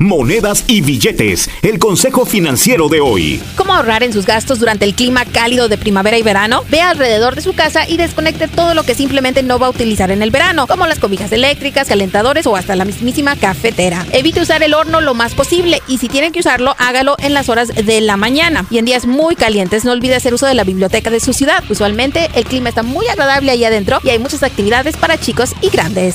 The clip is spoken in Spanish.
Monedas y billetes, el consejo financiero de hoy. ¿Cómo ahorrar en sus gastos durante el clima cálido de primavera y verano? Ve alrededor de su casa y desconecte todo lo que simplemente no va a utilizar en el verano, como las cobijas eléctricas, calentadores o hasta la mismísima cafetera. Evite usar el horno lo más posible y si tienen que usarlo, hágalo en las horas de la mañana. Y en días muy calientes, no olvide hacer uso de la biblioteca de su ciudad. Usualmente el clima está muy agradable ahí adentro y hay muchas actividades para chicos y grandes.